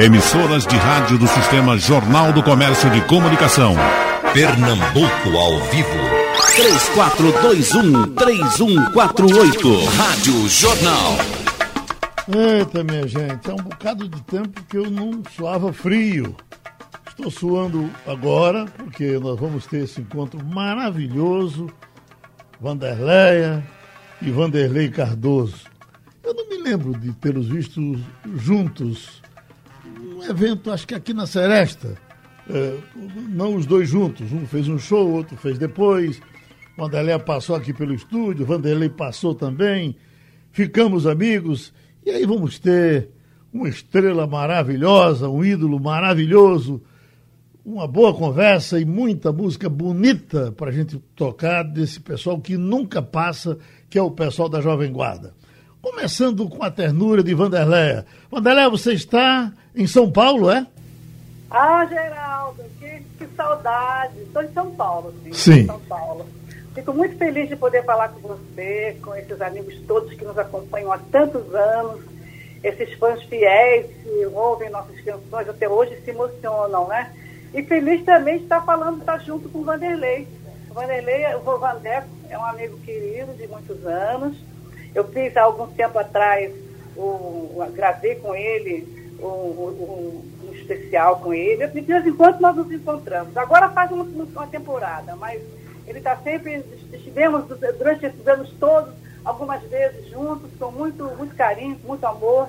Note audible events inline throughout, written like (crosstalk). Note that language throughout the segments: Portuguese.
Emissoras de rádio do Sistema Jornal do Comércio de Comunicação. Pernambuco ao vivo. 3421-3148. Rádio Jornal. Eita, minha gente, é um bocado de tempo que eu não suava frio. Estou suando agora, porque nós vamos ter esse encontro maravilhoso. Vanderleia e Vanderlei Cardoso. Eu não me lembro de tê-los vistos juntos um evento, acho que aqui na Seresta. É, não os dois juntos, um fez um show, outro fez depois. Vanderlei passou aqui pelo estúdio, Vanderlei passou também. Ficamos amigos. E aí vamos ter uma estrela maravilhosa, um ídolo maravilhoso, uma boa conversa e muita música bonita para a gente tocar desse pessoal que nunca passa, que é o pessoal da Jovem Guarda. Começando com a ternura de Vanderléia. Vanderléia, você está em São Paulo, é? Ah, Geraldo, que, que saudade. Estou em São Paulo, sim. Sim. São Paulo. Fico muito feliz de poder falar com você, com esses amigos todos que nos acompanham há tantos anos, esses fãs fiéis que ouvem nossas canções até hoje se emocionam, né? E feliz também de estar falando, estar junto com o Vanderlei. O Vanderlei, o Vandeco, é um amigo querido de muitos anos eu fiz há algum tempo atrás, o, gravei com ele um, um, um, especial com ele. De vez em quando nós nos encontramos. Agora faz uma, uma temporada, mas ele está sempre. Estivemos durante esses anos todos, algumas vezes juntos, com muito, muito carinho, muito amor.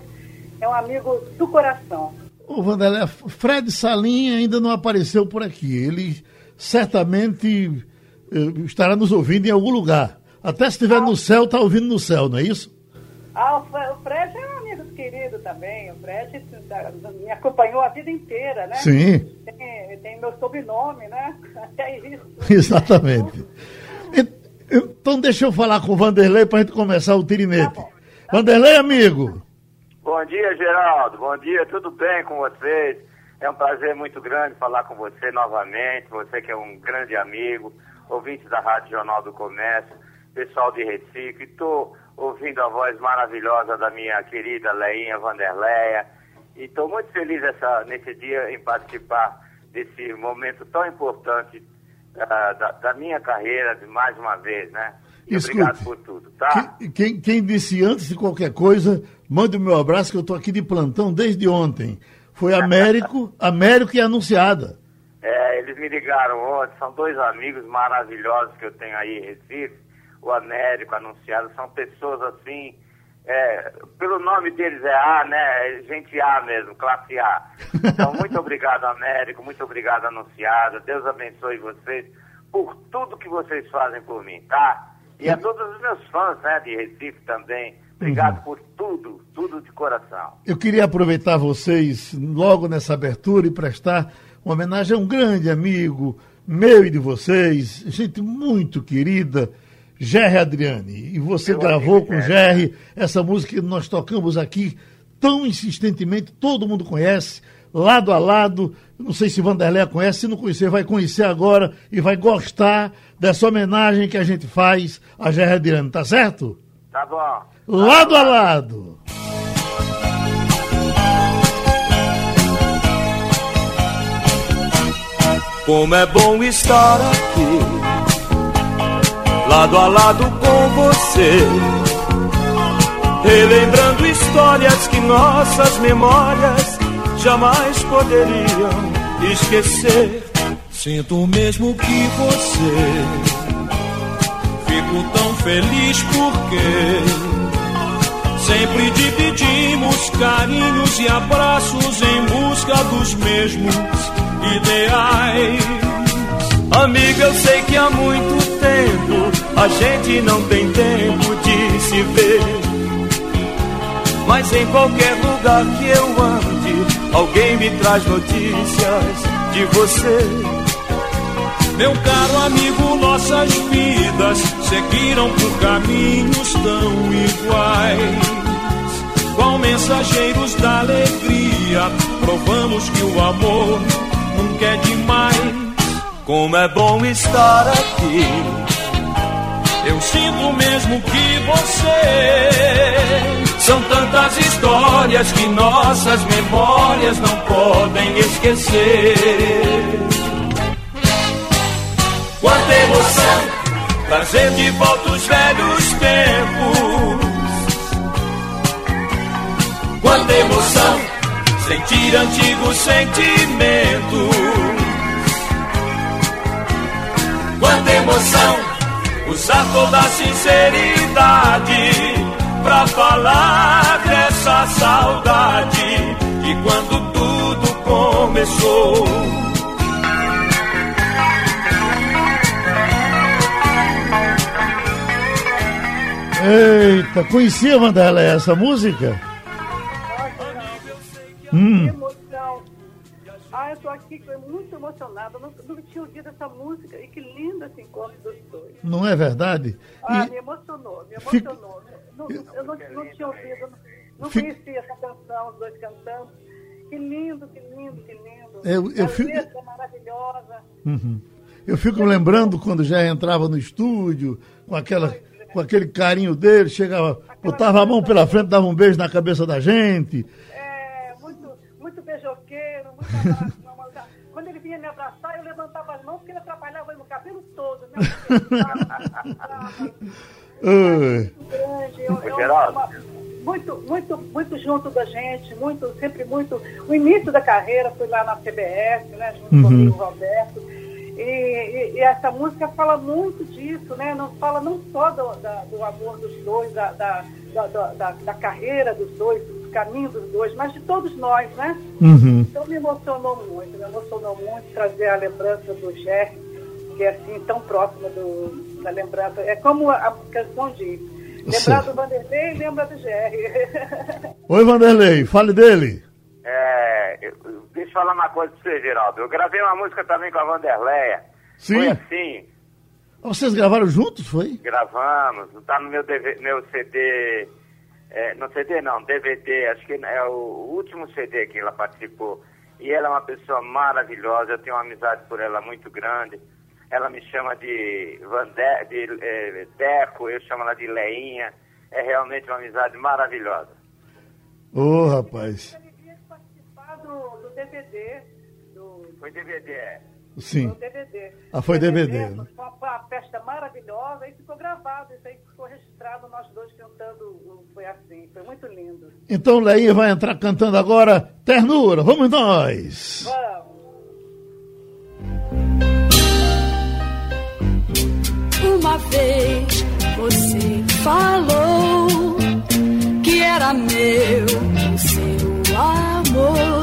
É um amigo do coração. O Vanderlei, Fred Salim ainda não apareceu por aqui. Ele certamente eh, estará nos ouvindo em algum lugar. Até se estiver no céu, está ouvindo no céu, não é isso? Ah, o Fred é um amigo querido também. O Fred me acompanhou a vida inteira, né? Sim. Tem, tem meu sobrenome, né? (laughs) É isso. (laughs) Exatamente. Então deixa eu falar com o Vanderlei para a gente começar o tirinete. Tá tá Vanderlei, amigo. Bom dia, Geraldo. Bom dia, tudo bem com vocês? É um prazer muito grande falar com você novamente. Você que é um grande amigo, ouvinte da Rádio Jornal do Comércio pessoal de Recife. Estou ouvindo a voz maravilhosa da minha querida Leinha Vanderleia. E estou muito feliz essa, nesse dia em participar desse momento tão importante uh, da, da, minha carreira, de mais uma vez, né? Escute, obrigado por tudo, tá? Quem, quem, quem, disse antes de qualquer coisa, mande o meu abraço, que eu estou aqui de plantão desde ontem. Foi Américo, (laughs) Américo e Anunciada. É, eles me ligaram ontem, são dois amigos maravilhosos que eu tenho aí em Recife o Américo anunciado, são pessoas assim, é, pelo nome deles é A, né? Gente A mesmo, classe A. Então, muito (laughs) obrigado, Américo, muito obrigado, anunciada. Deus abençoe vocês por tudo que vocês fazem por mim, tá? E a todos os meus fãs, né, de Recife também. Obrigado uhum. por tudo, tudo de coração. Eu queria aproveitar vocês logo nessa abertura e prestar uma homenagem a um grande amigo meu e de vocês, gente muito querida, Gerry Adriane. E você Meu gravou com Gerry essa música que nós tocamos aqui tão insistentemente, todo mundo conhece, lado a lado. Não sei se Vanderlei conhece, se não conhecer, vai conhecer agora e vai gostar dessa homenagem que a gente faz a Gerry Adriane, tá certo? Tá bom. Lado a lado. Como é bom estar aqui lado a lado com você. Relembrando histórias que nossas memórias jamais poderiam esquecer. Sinto o mesmo que você. Fico tão feliz porque sempre dividimos carinhos e abraços em busca dos mesmos ideais. Amiga, eu sei que há muito tempo a gente não tem tempo de se ver. Mas em qualquer lugar que eu ande, alguém me traz notícias de você. Meu caro amigo, nossas vidas seguiram por caminhos tão iguais. Qual mensageiros da alegria, provamos que o amor nunca é demais. Como é bom estar aqui. Eu sinto mesmo que você São tantas histórias que nossas memórias não podem esquecer. Quanta emoção, trazer de volta os velhos tempos. Quanta emoção, sentir antigos sentimentos. Quanta emoção, usar toda a sinceridade pra falar dessa saudade de quando tudo começou. Eita, conhecia, Mandela, essa música? Hum. Ah, eu estou aqui muito emocionada. Nunca, nunca tinha ouvido essa música e que lindo esse encontro dos dois. Não é verdade? Ah, e... me emocionou, me emocionou. Fic... Não, eu não, não, tinha ouvido, não Fic... conhecia essa canção, os dois cantando. Que lindo, que lindo, que lindo. Eu, eu a fico... letra maravilhosa. Uhum. Eu fico lembrando quando já entrava no estúdio, com aquela com aquele carinho dele, chegava, botava a mão pela frente, dava um beijo na cabeça da gente. Muito, muito beijoqueiro, muito abraço. Quando ele vinha me abraçar, eu levantava as mãos porque ele atrapalhava no cabelo todo. Né? (laughs) muito grande. Eu, eu, muito, muito, muito junto da gente, muito, sempre muito. O início da carreira foi lá na CBS, né, junto uhum. com o Roberto. E, e, e, essa música fala muito disso, né? Não fala não só do, da, do amor dos dois, da, da, da, da, carreira dos dois, do caminho dos dois, mas de todos nós, né? Uhum. Então me emocionou muito, me emocionou muito trazer a lembrança do Ger, que é assim tão próxima do, da lembrança. É como a canção diz. Lembrar do Vanderlei, lembra do GR. (laughs) Oi, Vanderlei, fale dele. É, deixa eu falar uma coisa pra você, Geraldo. Eu gravei uma música também com a Vanderleia. Sim. Foi assim. Vocês gravaram juntos, foi? Gravamos. Tá no meu, DV, meu CD. É, no CD não, DVD. Acho que é o último CD que ela participou. E ela é uma pessoa maravilhosa. Eu tenho uma amizade por ela muito grande. Ela me chama de, Vander, de é, Deco, eu chamo ela de Leinha. É realmente uma amizade maravilhosa. Ô, oh, rapaz do, do DVD. Do, foi DVD, é. Sim. Foi DVD. Ah, foi DVD. DVD né? Foi uma festa maravilhosa e ficou gravado. Isso aí ficou registrado, nós dois cantando. Foi assim, foi muito lindo. Então Leinha vai entrar cantando agora Ternura. Vamos nós! Vamos! Uma vez você falou que era meu o seu amor.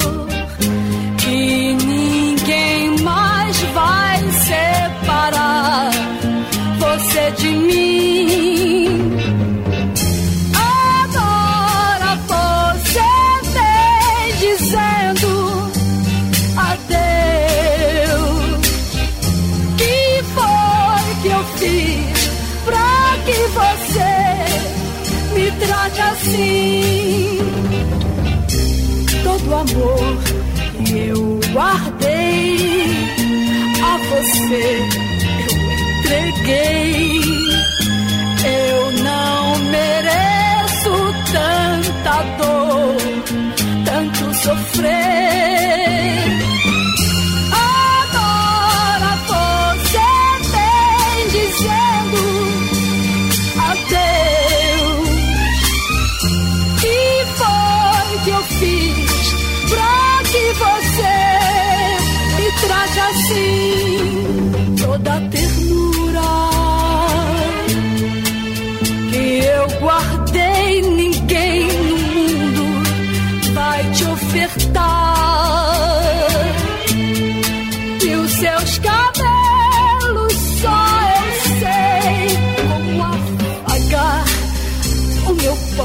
Guardei a você entreguei. Eu não mereço tanta dor, tanto sofrer.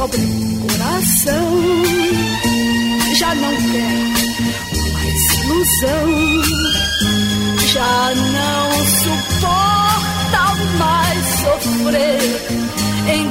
Pobre coração. Já não quero mais ilusão, já não suporta mais sofrer em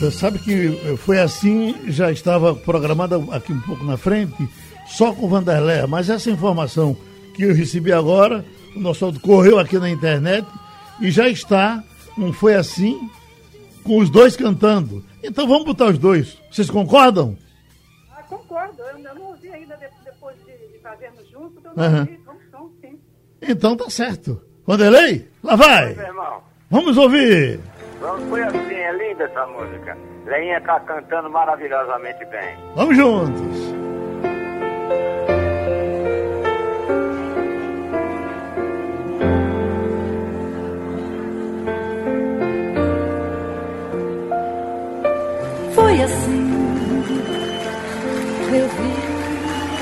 Você sabe que foi assim, já estava programada aqui um pouco na frente, só com Vanderlei, mas essa informação que eu recebi agora, o nosso auto correu aqui na internet e já está, não foi assim, com os dois cantando. Então vamos botar os dois. Vocês concordam? Ah, concordo. Eu, não ouvi ainda de- depois de, fazermos juntos, eu não Aham. ouvi. Vamos, vamos sim. Então tá certo. Vanderlei, lá vai. Vamos ouvir. Foi assim, é linda essa música. Leinha tá cantando maravilhosamente bem. Vamos juntos. Foi assim. Eu vi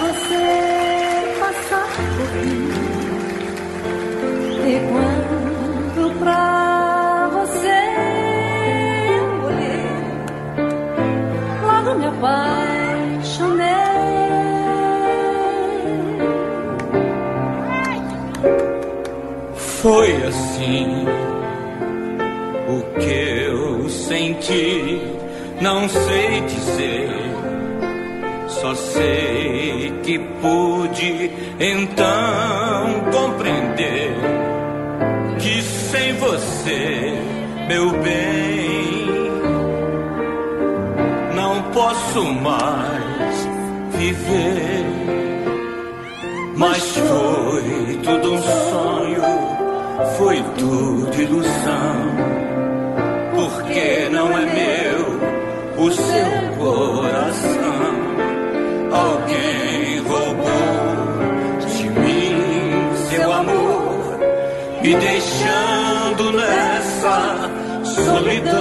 você passar por mim. E quando Foi assim o que eu senti, não sei dizer. Só sei que pude então compreender que sem você, meu bem, não posso mais viver. Mas foi tudo um sonho, foi tudo ilusão. Porque não é meu o seu coração. Alguém roubou de mim seu amor, me deixando nessa solidão.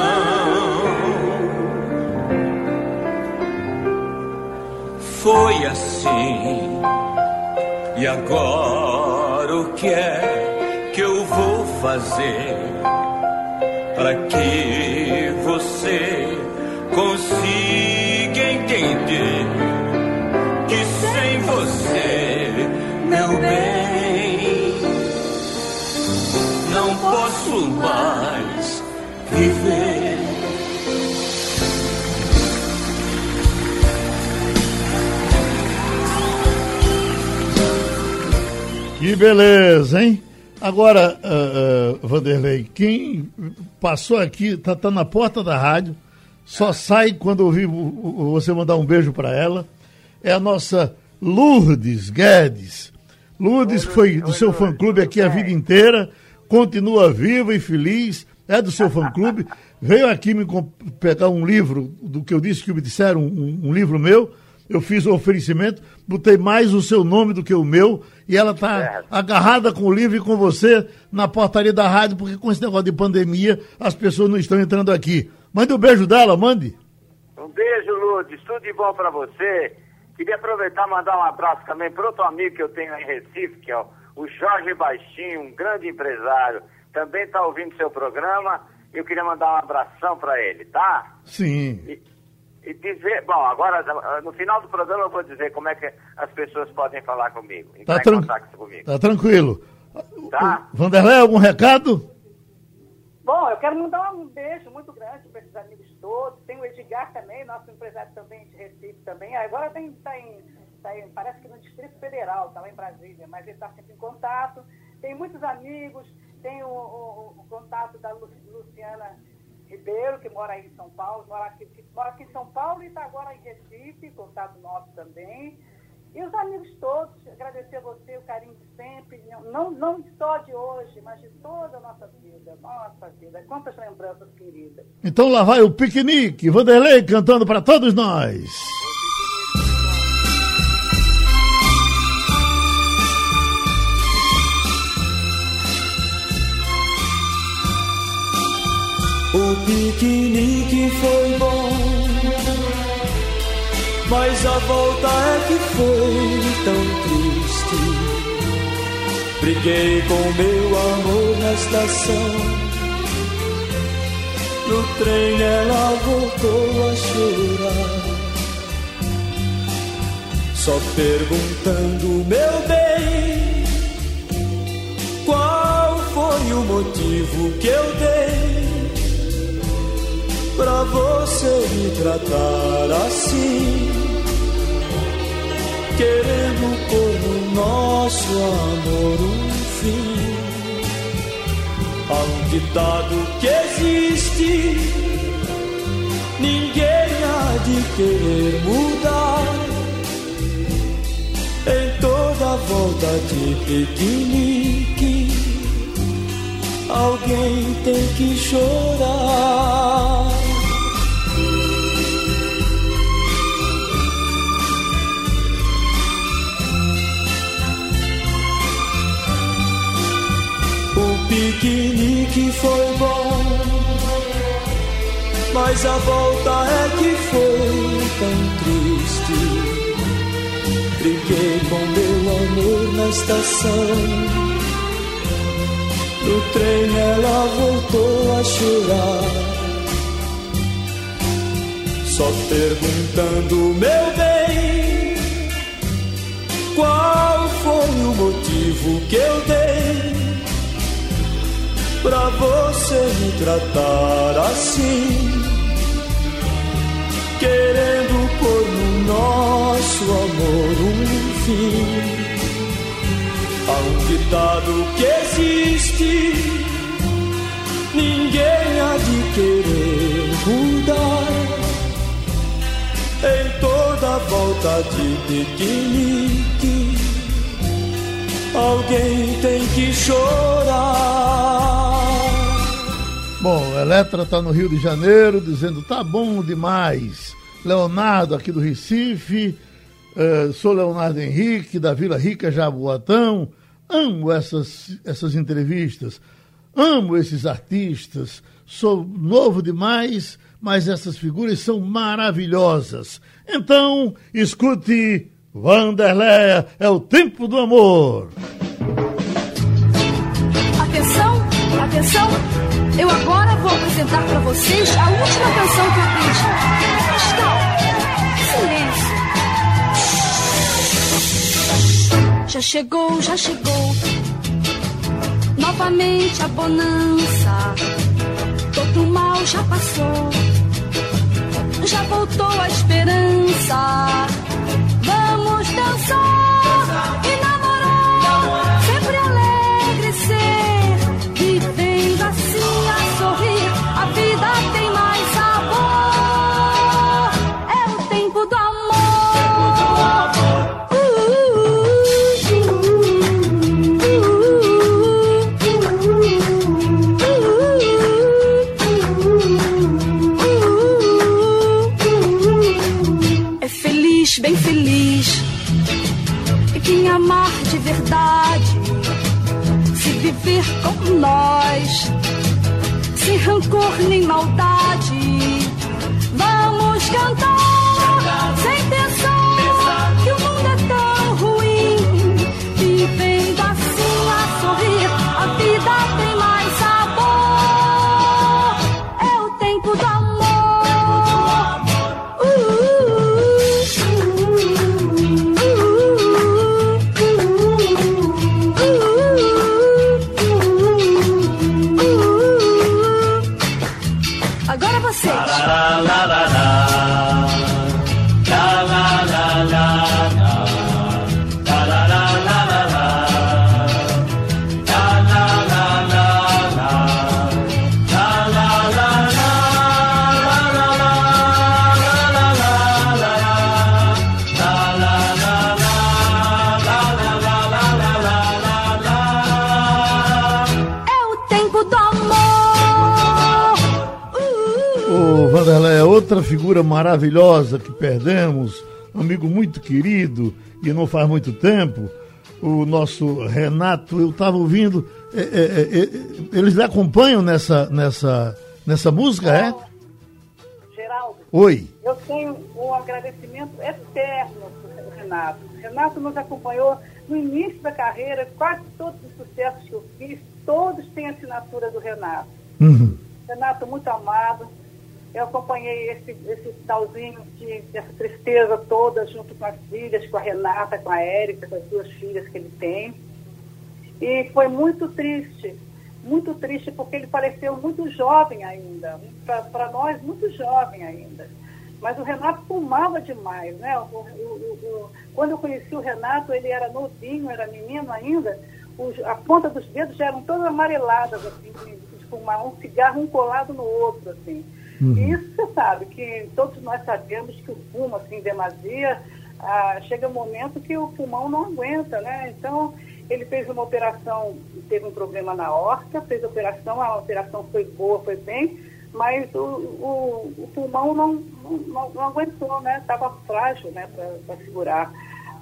Foi assim. E agora o que é fazer para que você consiga entender que sem você, meu bem, não posso mais viver. Que beleza, hein? Agora, ah, ah, Vanderlei, quem passou aqui, tá, tá na porta da rádio, só sai quando ouvir você mandar um beijo para ela, é a nossa Lourdes Guedes. Lourdes foi do seu fã-clube aqui a vida inteira, continua viva e feliz, é do seu fã-clube, (laughs) veio aqui me pegar um livro do que eu disse que me disseram, um, um livro meu, eu fiz o oferecimento, botei mais o seu nome do que o meu, e ela está Certo. agarrada com o livro e com você na portaria da rádio, porque com esse negócio de pandemia as pessoas não estão entrando aqui. Mande um beijo dela, mande. Um beijo, Lourdes. Tudo de bom pra você. Queria aproveitar e mandar um abraço também para outro amigo que eu tenho em Recife, que é o- o Jorge Baixinho, um grande empresário. Também está ouvindo seu programa. Eu queria mandar um abração para ele, tá? Sim. E, e dizer, bom, agora no final do programa eu vou dizer como é que as pessoas podem falar comigo. Tá, Entrar em tran- contato comigo. tá tranquilo. Tá? Vanderlei, algum recado? Bom, eu quero mandar um beijo muito grande para esses amigos todos. Tem o Edgar também, nosso empresário também de Recife também. Agora tem, tá em, tá em- parece que no Distrito Federal, está lá em Brasília, mas ele está sempre em contato. Tem muitos amigos, tem o, o- o contato da Lu- Luciana Ribeiro, que mora aí em São Paulo, mora aqui, que mora aqui em São Paulo e está agora em Recife, contato nosso também. E os amigos todos, agradecer a você o carinho de sempre, não, não só de hoje, mas de toda a nossa vida. Nossa vida, quantas lembranças queridas. Então lá vai o piquenique. Vanderlei cantando para todos nós. Piquenique foi bom, mas a volta é que foi tão triste. Briguei com meu amor na estação. No trem ela voltou a chorar. Só perguntando, meu bem, qual foi o motivo que eu dei pra você tratar assim, querendo no nosso amor um fim. Há um ditado que existe, ninguém há de querer mudar. Em toda volta de piquenique, alguém tem que chorar. Piquenique foi bom, mas a volta é que foi tão triste. Briguei com meu amor na estação. No trem ela voltou a chorar. Só perguntando, meu bem, qual foi o motivo que eu dei pra você me tratar assim? Querendo pôr no nosso amor um fim. Há um ditado que existe, ninguém há de querer mudar. Em toda volta de piquenique, alguém tem que chorar. Bom, Eletra está no Rio de Janeiro dizendo tá bom demais. Leonardo aqui do Recife, eh, sou Leonardo Henrique da Vila Rica Jaboatão. Amo essas, essas entrevistas, amo esses artistas. Sou novo demais, mas essas figuras são maravilhosas. Então, escute Vanderleia, é o tempo do amor. Atenção, atenção. Eu agora vou apresentar para vocês a última canção que eu. Mas calma, silêncio. Já chegou, já chegou. Novamente a bonança. Todo mal já passou. Já voltou a esperança. Nós, sem rancor nem maldade, vamos cantar figura maravilhosa que perdemos, um amigo muito querido e não faz muito tempo, o nosso Renato, eu estava ouvindo, é, é, é, é, eles lhe acompanham nessa, nessa, nessa música, é? Geraldo, Oi. eu tenho um agradecimento eterno para o Renato. Renato nos acompanhou no início da carreira, quase todos os sucessos que eu fiz, todos têm assinatura do Renato. Uhum. Renato, muito amado. Eu acompanhei esse, esse talzinho de, tristeza toda junto com as filhas, com a Renata, com a Érica, com as duas filhas que ele tem. E foi muito triste, muito triste, porque ele faleceu muito jovem ainda, para nós, muito jovem ainda. Mas o Renato fumava demais, né? O, o, o, quando eu conheci o Renato, ele era novinho, era menino ainda, a ponta dos dedos já eram todas amareladas, assim, de, de fumar um cigarro um colado no outro, assim. Uhum. E isso você sabe, que todos nós sabemos que o fumo, assim, demasia, ah, chega um momento que o pulmão não aguenta, né? Então, ele fez uma operação, teve um problema na horta, fez a operação, a operação foi boa, foi bem, mas o, o, o pulmão não, não, não, aguentou, né? Estava frágil, né, para segurar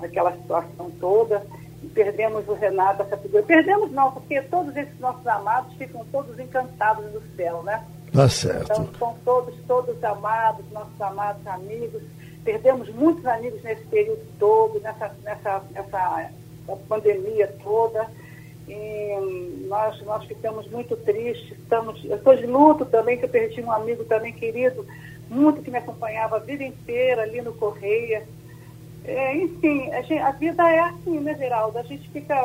aquela situação toda. Perdemos o Renato, essa figura. Perdemos não, porque todos esses nossos amados ficam todos encantados do céu, né? Tá certo. Então são todos, todos amados, nossos amados amigos. Perdemos muitos amigos nesse período todo, nessa, nessa, nessa pandemia toda. E nós, nós ficamos muito tristes. Estamos, eu estou de luto também, que eu perdi um amigo também querido, muito que me acompanhava a vida inteira ali no Correia. É, enfim, a, gente, a, vida é assim, né, Geraldo? A gente fica.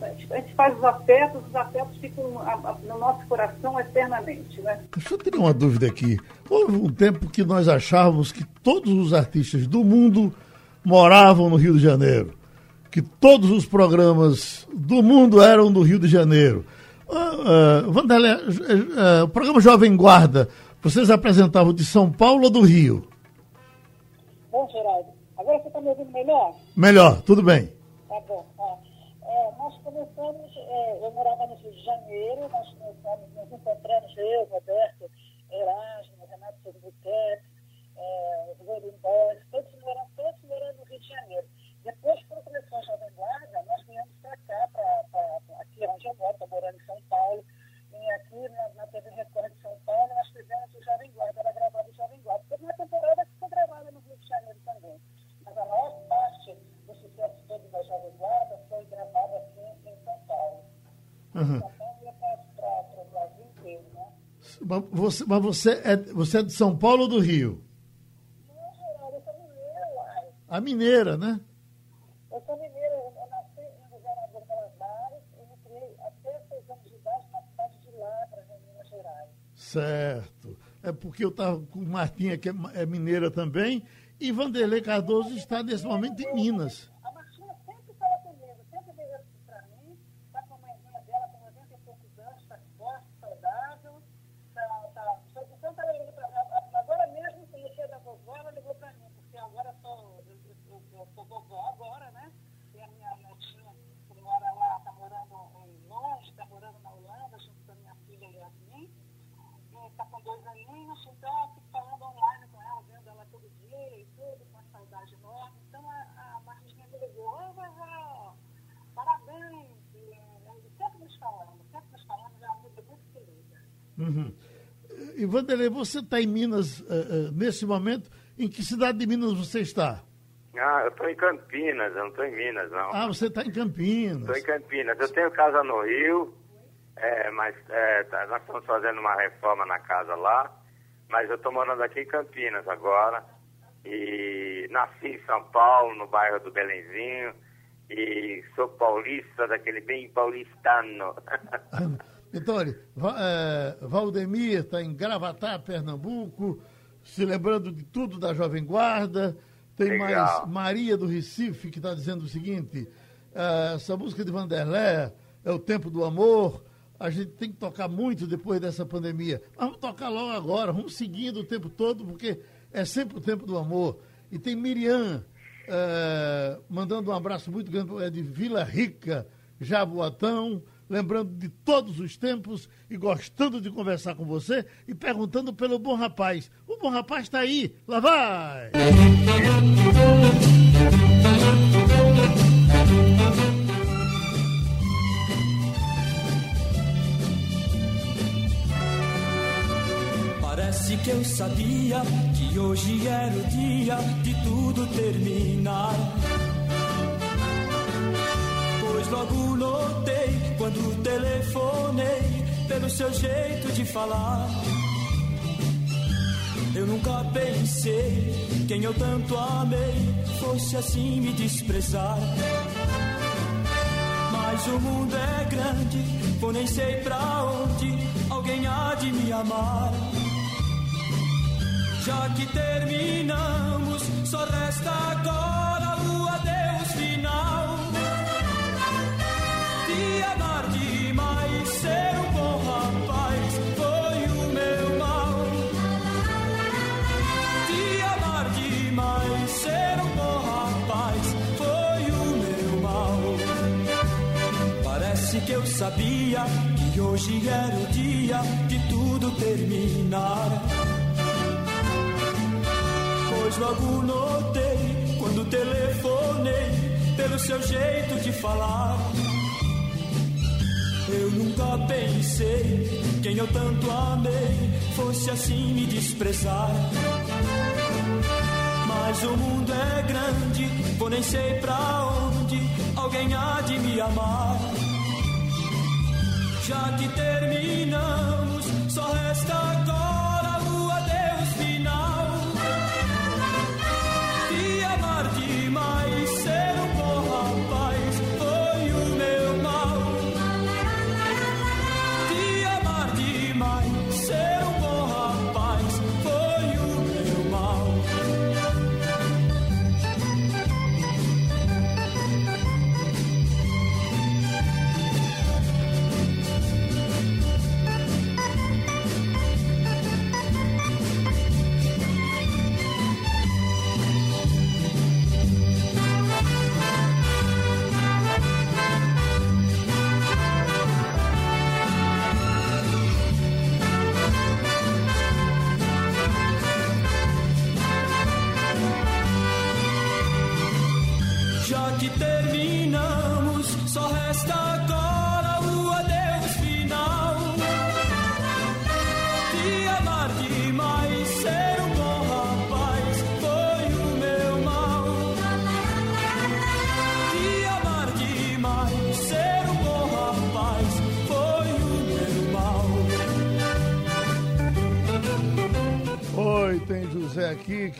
A gente faz os afetos, os afetos ficam no nosso coração eternamente, né? Deixa eu tirar uma dúvida aqui. Houve um tempo que nós achávamos que todos os artistas do mundo moravam no Rio de Janeiro que todos os programas do mundo eram do Rio de Janeiro. Uh, uh, uh, o programa Jovem Guarda, vocês apresentavam de São Paulo ou do Rio? Você está me ouvindo melhor? Melhor, tudo bem. Tá bom. É, nós começamos, é, eu morava no Rio de Janeiro, nós começamos, nos encontramos, eu, Roberto, Erasmo, Renato Segubuquete, é, Rodrigo Borges, todos morando, todos morando no Rio de Janeiro. Depois, quando começou a Jovem Guarda, nós viemos para cá, para aqui onde eu moro, estou morando em São Paulo, e aqui na, na TV Record de São Paulo, nós fizemos o Jovem Guarda, era gravado o Jovem Guarda. Teve uma temporada que foi gravada no Rio de Janeiro também. Mas a maior parte do sucesso todo da Jovem Guarda foi gravado aqui em São Paulo. Uhum. Então, ia para o Brasil inteiro, né? Mas você, mas você, é, você é de São Paulo ou do Rio? Não, Geraldo, eu sou mineira. A mineira, né? Certo. É porque eu estava com Martinha, que é, é mineira também, e Vanderlei Cardoso está nesse momento em Minas. A Martinha sempre fala comigo, sempre veio para mim, está com a mãezinha dela com 90 e poucos anos, está forte, saudável, está, tá, então tá ligando para Agora mesmo, que ele da vovó, ela ligou para mim, porque agora sou, eu, eu, sou vovó agora, né? Tem a minha netinha que mora lá, está morando em longe, está morando na Holanda, junto com a minha filha Yasmin está com dois aninhos, então eu fico falando online com ela, vendo ela todo dia e tudo, com a saudade enorme. Então a, a Martinha me ligou, ô vovó, parabéns. E, e sempre nos falando, sempre nos falando, já é uma muito querida. Uhum. E Vanderlei, você está em Minas uh, uh, nesse momento? Em que cidade de Minas você está? Ah, eu estou em Campinas, eu não estou em Minas, não. Ah, você está em Campinas. Estou em Campinas. Eu tenho casa no Rio, é, mas é, tá, nós estamos fazendo uma reforma na casa lá, mas eu estou morando aqui em Campinas agora. E nasci em São Paulo, no bairro do Belenzinho, e sou paulista, daquele bem paulistano. Vitória, é, Valdemir está em Gravatá, Pernambuco, se lembrando de tudo da Jovem Guarda. Tem Legal. mais Maria do Recife, que está dizendo o seguinte: é, essa música de Vanderlé é o tempo do amor a gente tem que tocar muito depois dessa pandemia. Mas vamos tocar logo agora, vamos seguindo o tempo todo, porque é sempre o tempo do amor. E tem Miriam é, mandando um abraço muito grande é de Vila Rica, Jaboatão, lembrando de todos os tempos e gostando de conversar com você e perguntando pelo bom rapaz. O bom rapaz está aí, lá vai! Parece que eu sabia que hoje era o dia de tudo terminar. Pois logo notei quando telefonei pelo seu jeito de falar. Eu nunca pensei quem eu tanto amei fosse assim me desprezar. Mas o mundo é grande, vou nem sei pra onde alguém há de me amar. Já que terminamos, só resta agora sabia que hoje era o dia de tudo terminar. Pois logo notei quando telefonei pelo seu jeito de falar. Eu nunca pensei quem eu tanto amei fosse assim me desprezar. Mas o mundo é grande, vou nem sei pra onde alguém há de me amar. Já que terminamos, só resta agora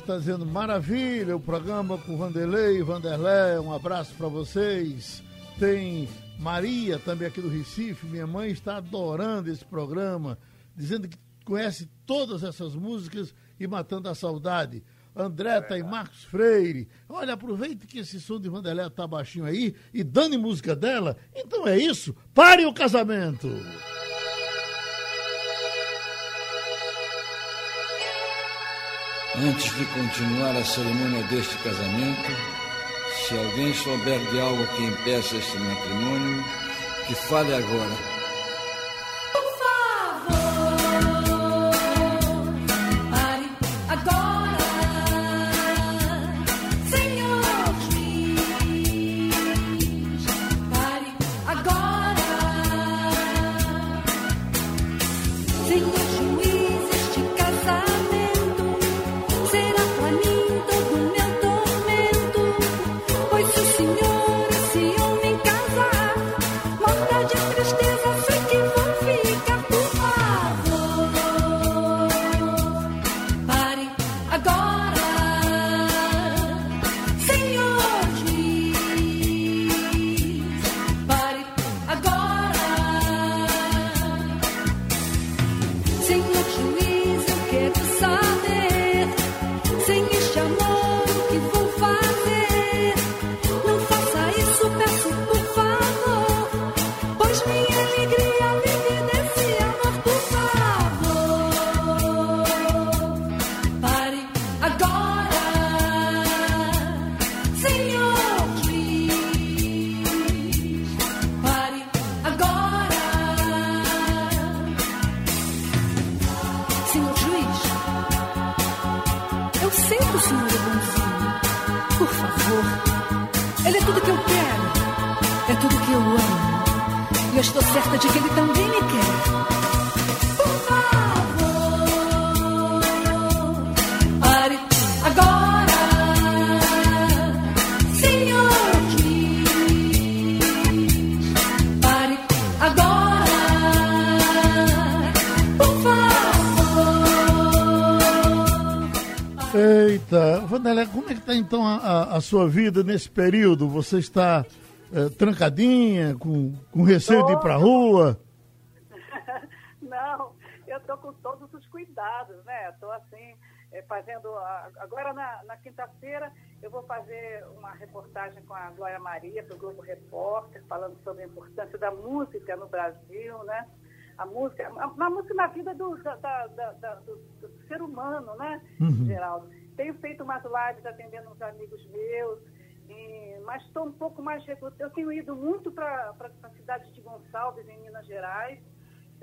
está dizendo maravilha o programa com Vanderlei e Vanderlé. Um abraço para vocês. Tem Maria também aqui do Recife. Minha mãe está adorando esse programa, dizendo que conhece todas essas músicas e matando a saudade. André tá em Marcos Freire. Olha, aproveite que esse som de Vanderlé tá baixinho aí e dane música dela. Então é isso. Pare o casamento. Antes de continuar a cerimônia deste casamento, se alguém souber de algo que impeça este matrimônio, que fale agora. Eita, Vanderlé, como é que está então a, a- a sua vida nesse período? Você está eh, trancadinha, com, com receio de ir pra rua? (laughs) Não, eu estou com todos os cuidados, né? Estou assim, eh, fazendo. a- agora, na, na quinta-feira, eu vou fazer uma reportagem com a Glória Maria, do Globo Repórter, falando sobre a importância da música no Brasil, né? A música, a, a música na vida do, da- da- da- do, do ser humano, né, Geraldo? Tenho feito umas lives atendendo uns amigos meus, e- mas estou um pouco mais. recu- Eu tenho ido muito para a cidade de Gonçalves, em Minas Gerais,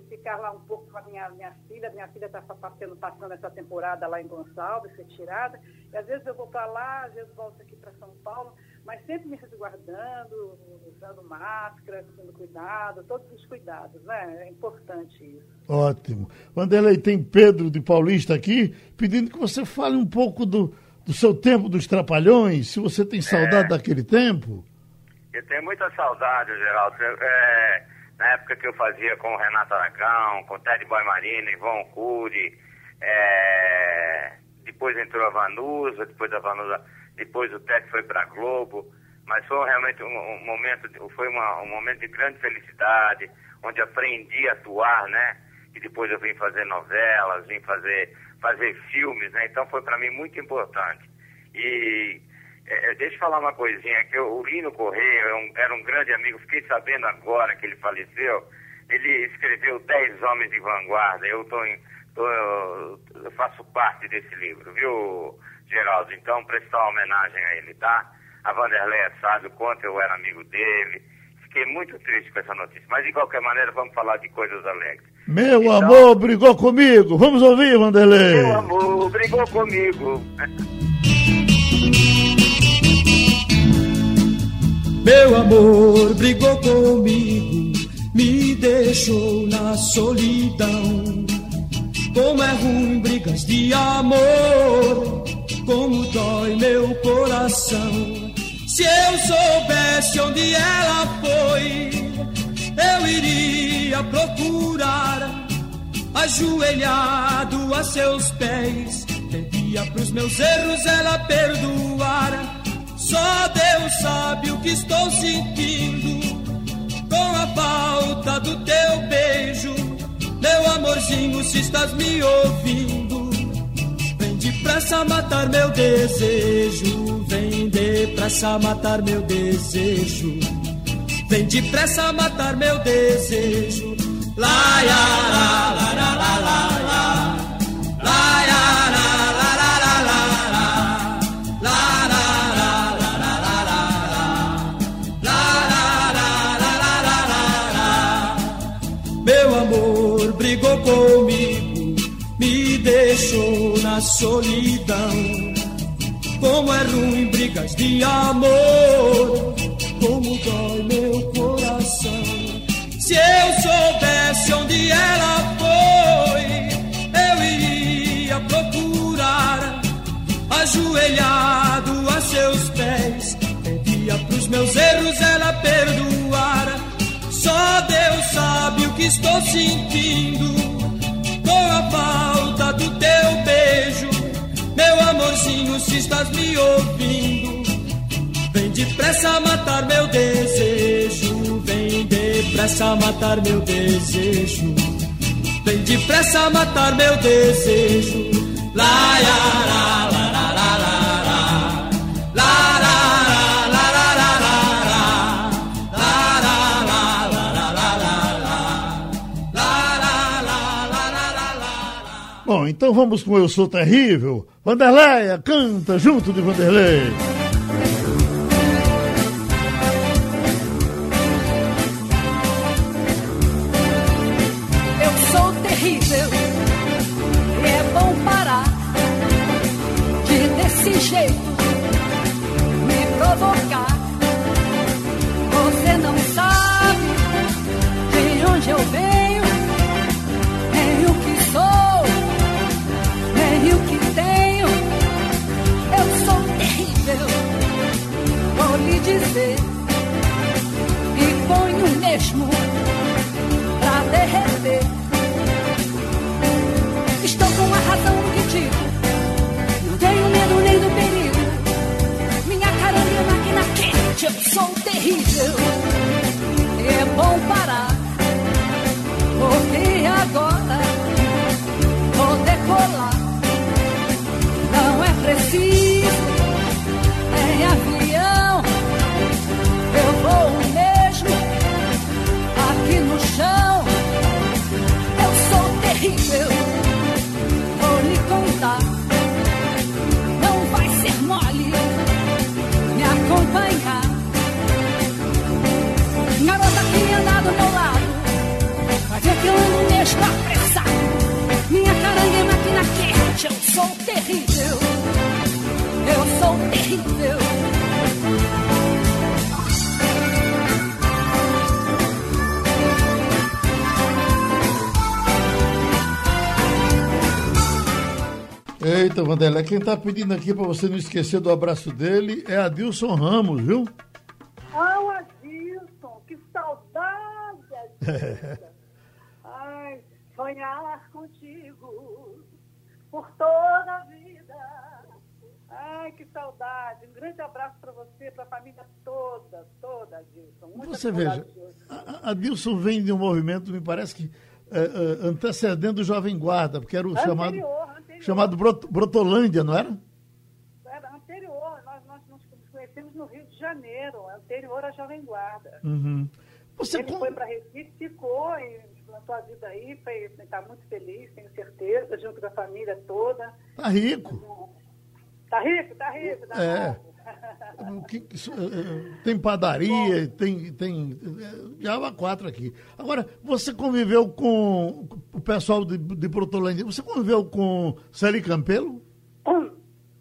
ficar lá um pouco com a minha, minha filha. Minha filha está passando, passando essa temporada lá em Gonçalves, retirada. E às vezes eu vou para lá, às vezes volto aqui para São Paulo, mas sempre me resguardando, usando máscara, tendo cuidado, todos os cuidados, né? É importante isso. Ótimo. Vanderlei, tem Pedro de Paulista aqui pedindo que você fale um pouco do, do seu tempo dos Trapalhões, se você tem saudade daquele tempo. Eu tenho muita saudade, Geraldo. É, na época que eu fazia com o Renato Aragão, com o Ted Boy Marina, Ivon Cury, é, depois entrou a Vanusa, depois da Vanusa, depois o Ted foi para Globo, mas foi realmente um, um momento, foi uma- um momento de grande felicidade, onde aprendi a atuar, né? E depois eu vim fazer novelas, vim fazer, fazer filmes, né? Então foi para mim muito importante. E é, deixa eu falar uma coisinha, que o Lino Correia é um- era um grande amigo, fiquei sabendo agora que ele faleceu. Ele escreveu Dez Homens de Vanguarda, eu, tô em, tô, eu faço parte desse livro, viu, Geraldo? Então, prestar uma homenagem a ele, tá? A Vanderleia sabe o quanto eu era amigo dele. Fiquei muito triste com essa notícia, mas de qualquer maneira vamos falar de coisas alegres. Meu Então- amor brigou comigo. Vamos ouvir, Vanderlei. Meu amor brigou comigo. (laughs) Meu amor brigou comigo, me deixou na solidão. Como é ruim brigas de amor, como dói meu coração. Se eu soubesse onde ela foi, eu iria procurar. Ajoelhado a seus pés, pedia pros meus erros ela perdoar. Só Deus sabe o que estou sentindo com a falta do teu beijo. Meu amorzinho, se estás me ouvindo, depressa matar meu desejo. Vem depressa matar meu desejo. Vem depressa matar meu desejo. Lá, ya, lá, lá, lá, lá, lá, lá. Lá, ya, lá, lá, na solidão. Como é ruim brigas de amor, como dói meu coração. Se eu soubesse onde ela foi, eu iria procurar. Ajoelhado a seus pés, pedia pros meus erros ela perdoar. Só Deus sabe o que estou sentindo com a falta do beijo. Meu amorzinho, se estás me ouvindo, vem depressa matar meu desejo. Vem depressa matar meu desejo. Vem depressa matar meu desejo. Lá, lá, Bom, então vamos com Eu Sou Terrível. Vanderleia, canta junto de Vanderlei. dizer. E ponho mesmo pra derreter. Estou com a razão que digo. Não tenho medo nem do perigo. Minha cara é máquina quente, eu sou terrível. É bom parar, porque agora vou decolar. Não é preciso. ver que eu ando mesmo apressado. Minha caranga é máquina quente, eu sou terrível. Eu sou terrível. Eita, Vanderlei, quem está pedindo aqui para você não esquecer do abraço dele é Adilson Ramos, viu? Ah, o Adilson, que saudade, Adilson. (laughs) Sonhar contigo por toda a vida. Ai, que saudade. Um grande abraço para você, para a família toda, toda, Adilson. Muita Você veja, a- Adilson vem de um movimento, me parece que é, é, antecedendo o Jovem Guarda, porque era o Anterior, chamado, anterior. chamado Brot- Brotolândia, não era? Era anterior, nós, nós nos conhecemos no Rio de Janeiro, anterior à Jovem Guarda. Uhum. Você Ele com- foi para Recife, ficou e plantou a vida aí, está muito feliz, tenho certeza, junto com a família toda. tá rico. Tá rico, tá rico, tá É. que- é, é, tem padaria, tem, tem é, já há quatro aqui. Agora, você conviveu com o pessoal de, de Brotolândia, você conviveu com Celi Campelo?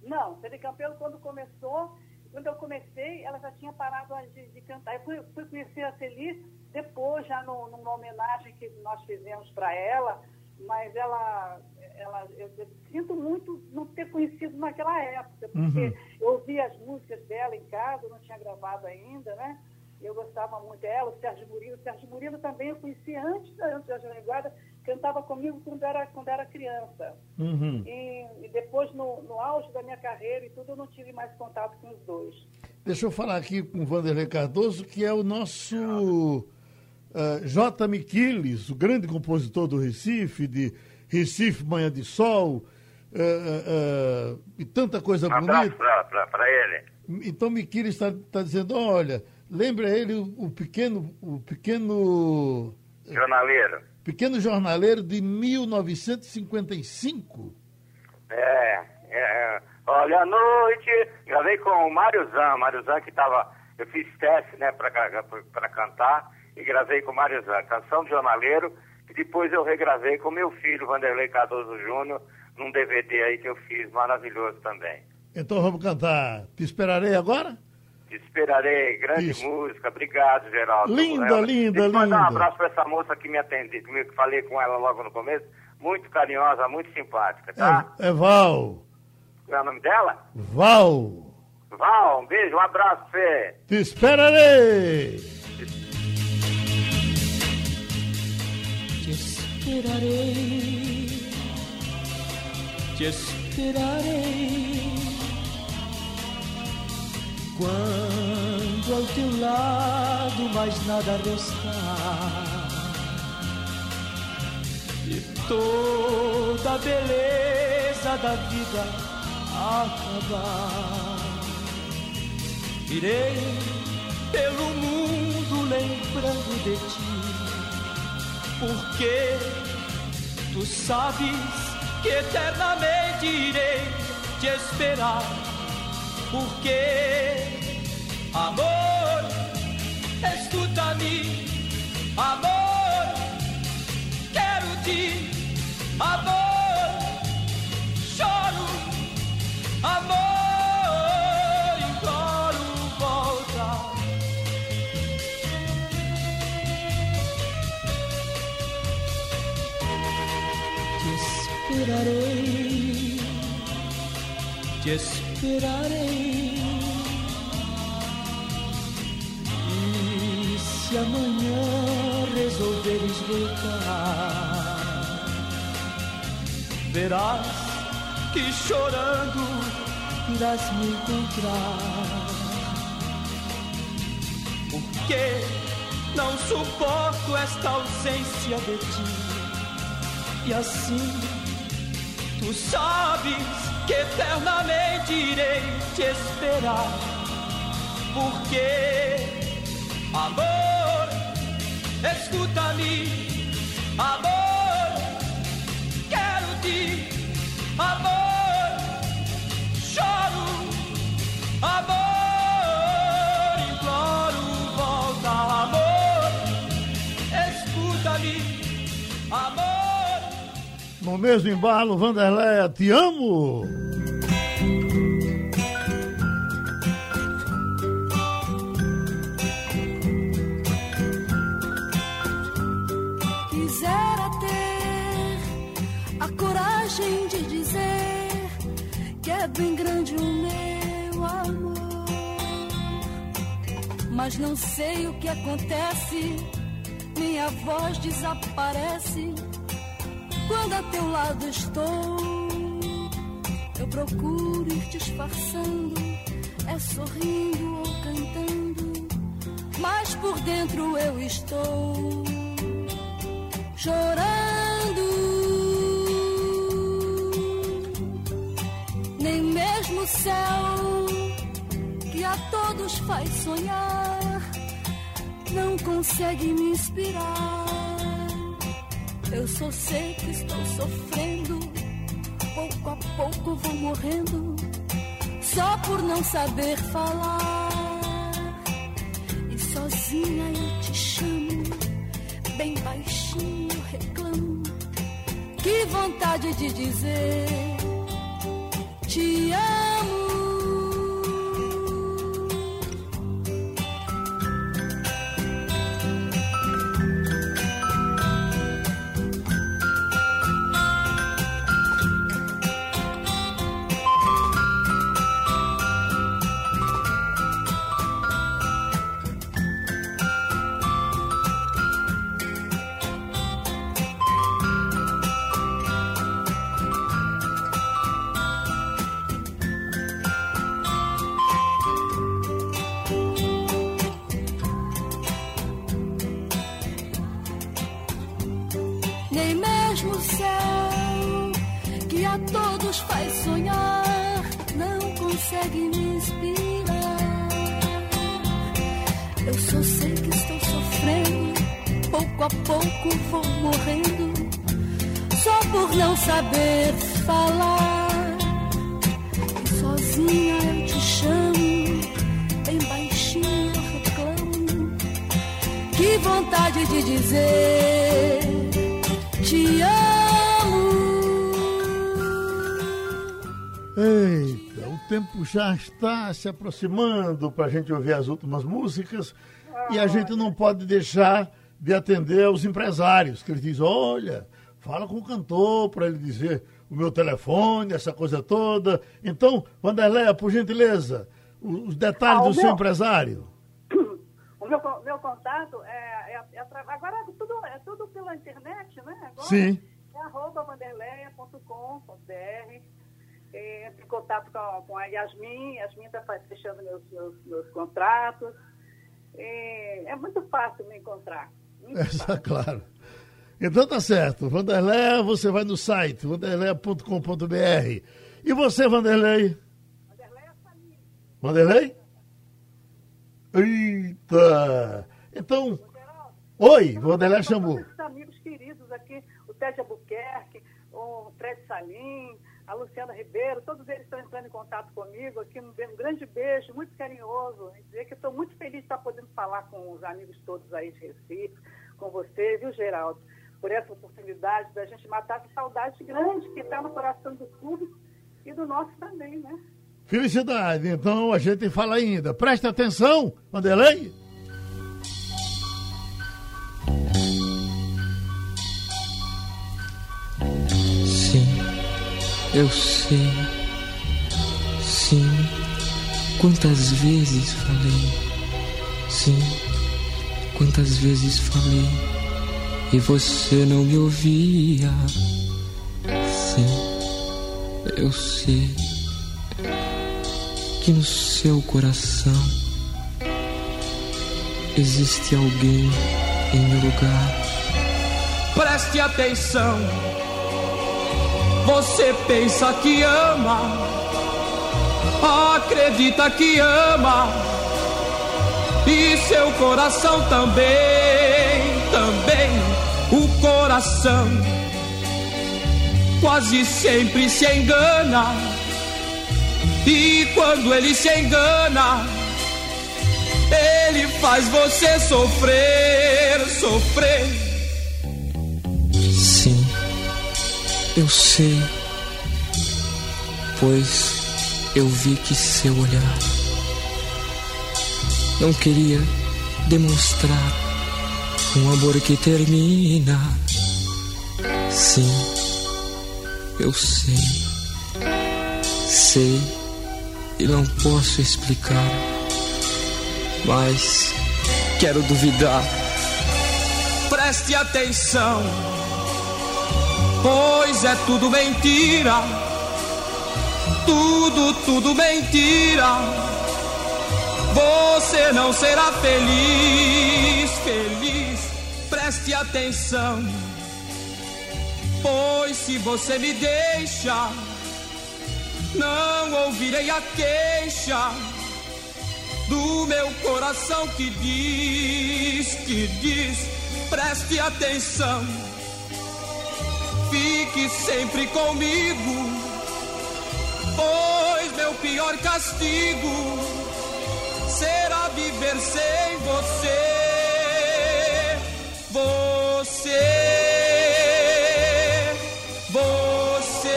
Não, Celi Campelo, quando começou, quando eu comecei, ela já tinha parado de, de cantar. Eu fui, fui conhecer a Celi depois, já no, numa homenagem que nós fizemos para ela, mas ela, ela eu, eu sinto muito não ter conhecido naquela época, porque Uhum. eu ouvia as músicas dela em casa, não tinha gravado ainda, né? Eu gostava muito dela, o Sérgio Murilo. O Sérgio Murilo também eu conheci antes da, Jovem Guarda, cantava comigo quando era, quando era criança. Uhum. E, e depois, no, no auge da minha carreira e tudo, eu não tive mais contato com os dois. Deixa eu falar aqui com o Vanderlei Cardoso, que é o nosso eh, J. Miquiles, o grande compositor do Recife, de Recife Manhã de Sol, eh, eh, e tanta coisa Um bonita. para ele. Então Miquiles está dizendo, olha, lembra ele o, o pequeno, o pequeno, Jornaleiro. pequeno jornaleiro de 1955? É, é. Olha, à noite, gravei com o Mário Zan. Mário Zan que tava. Eu fiz teste, né, para cantar e gravei com Mário Zan. Canção de Jornaleiro, que depois eu regravei com meu filho, Vanderlei Cardoso Júnior, num DVD aí que eu fiz, maravilhoso também. Então vamos cantar. Te esperarei agora? Te esperarei, grande Isso. música. Obrigado, Geraldo. Linda, Ela- linda, Deixa eu mandar linda. um abraço para essa moça que me atendeu, que falei com ela logo no começo. Muito carinhosa, muito simpática, tá? É, é Val. Qual é o nome dela? Val. Val, um beijo, um abraço, Fê. Te esperarei. Esperarei, te esperarei. Quando ao teu lado mais nada restar. E toda a beleza da vida acabar, irei pelo mundo lembrando de ti porque tu sabes que eternamente irei te esperar. Porque, amor, esperarei. E se amanhã resolveres voltar, verás que chorando irás me encontrar. Porque não suporto esta ausência de ti. E assim tu sabes que eternamente irei te esperar. Porque, amor, escuta-me, amor, No mesmo embalo, Vanderleia, te amo! Quisera ter a coragem de dizer que é bem grande o meu amor, mas não sei o que acontece, minha voz desaparece quando a teu lado estou. Eu procuro ir disfarçando, é sorrindo ou cantando, mas por dentro eu estou chorando. Nem mesmo o céu que a todos faz sonhar não consegue me inspirar. Eu só sei que estou sofrendo, pouco a pouco vou morrendo, só por não saber falar. E sozinha eu te chamo, bem baixinho reclamo. Que vontade de dizer te amo. Mesmo céu que a todos faz sonhar não consegue me inspirar. Eu só sei que estou sofrendo, pouco a pouco vou morrendo, só por não saber falar. E sozinha eu te chamo, bem baixinho eu reclamo. Que vontade de dizer te amo. Eita, o tempo já está se aproximando para a gente ouvir as últimas músicas e a gente não pode deixar de atender aos empresários, que eles dizem, olha, fala com o cantor para ele dizer o meu telefone, essa coisa toda. Então, Vanderleia, por gentileza, os detalhes Ah, o do seu meu- empresário. (coughs) O meu, meu contato é, é, é agora é é pela internet, né? Agora Sim. É arroba vanderleia.com.br. É, Entre em contato com, com a Yasmin. Yasmin está fechando meus, meus, meus contratos. É, é muito fácil me encontrar. Muito (laughs) fácil. claro. Então tá certo. Vanderleia, você vai no site, vanderleia.com.br. E você, Vanderlei? Vanderleia. Vanderlei? Eita! Então, oi, Vanderlei chamou. Esses amigos queridos aqui, o Ted Albuquerque, o Fred Salim, a Luciana Ribeiro, todos eles estão entrando em contato comigo aqui. Um, um grande beijo, muito carinhoso. E dizer que estou muito feliz de estar podendo falar com os amigos todos aí de Recife, com você, viu, Geraldo? Por essa oportunidade da gente matar essa saudade grande que está no coração do público e do nosso também, né? Felicidade. Então a gente fala ainda. Presta atenção, Vanderlei. Eu sei. Sim, quantas vezes falei. Sim, quantas vezes falei e você não me ouvia. Sim, eu sei que no seu coração existe alguém em meu lugar. Preste atenção. Você pensa que ama, acredita que ama, e seu coração também, também, o coração quase sempre se engana, e quando ele se engana, ele faz você sofrer, sofrer. Eu sei, pois eu vi que seu olhar não queria demonstrar um amor que termina. Sim, Eu sei. Sei e não posso explicar. Mas quero duvidar. Preste atenção, pois é tudo mentira. Tudo, tudo mentira. Você não será feliz, feliz. Preste atenção, pois se você me deixa, não ouvirei a queixa do meu coração que diz, que diz, preste atenção, fique sempre comigo, pois meu pior castigo será viver sem você, você, você.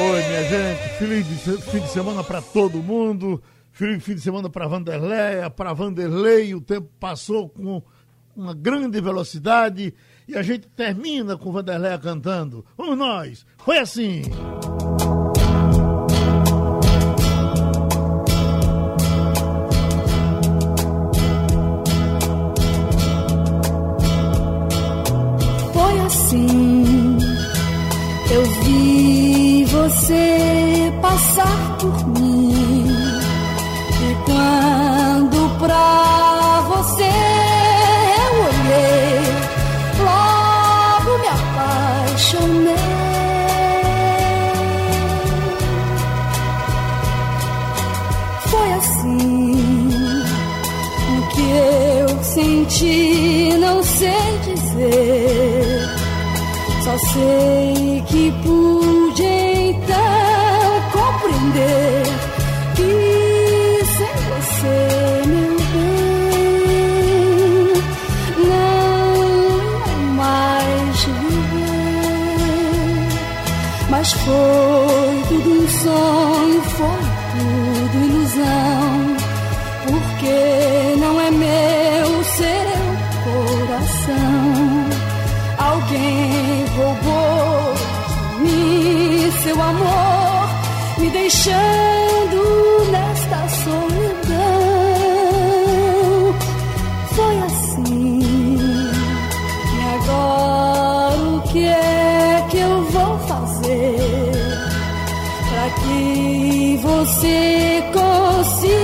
Oi, minha gente. Feliz fim de semana para todo mundo. Feliz fim de semana para Vanderleia, para Vanderlei. O tempo passou com uma grande velocidade e a gente termina com Vanderleia cantando. Vamos nós. Foi assim. Sei que pude então compreender que sem você, meu bem, não ia mais viver. Mas foi tudo um sonho, você consiga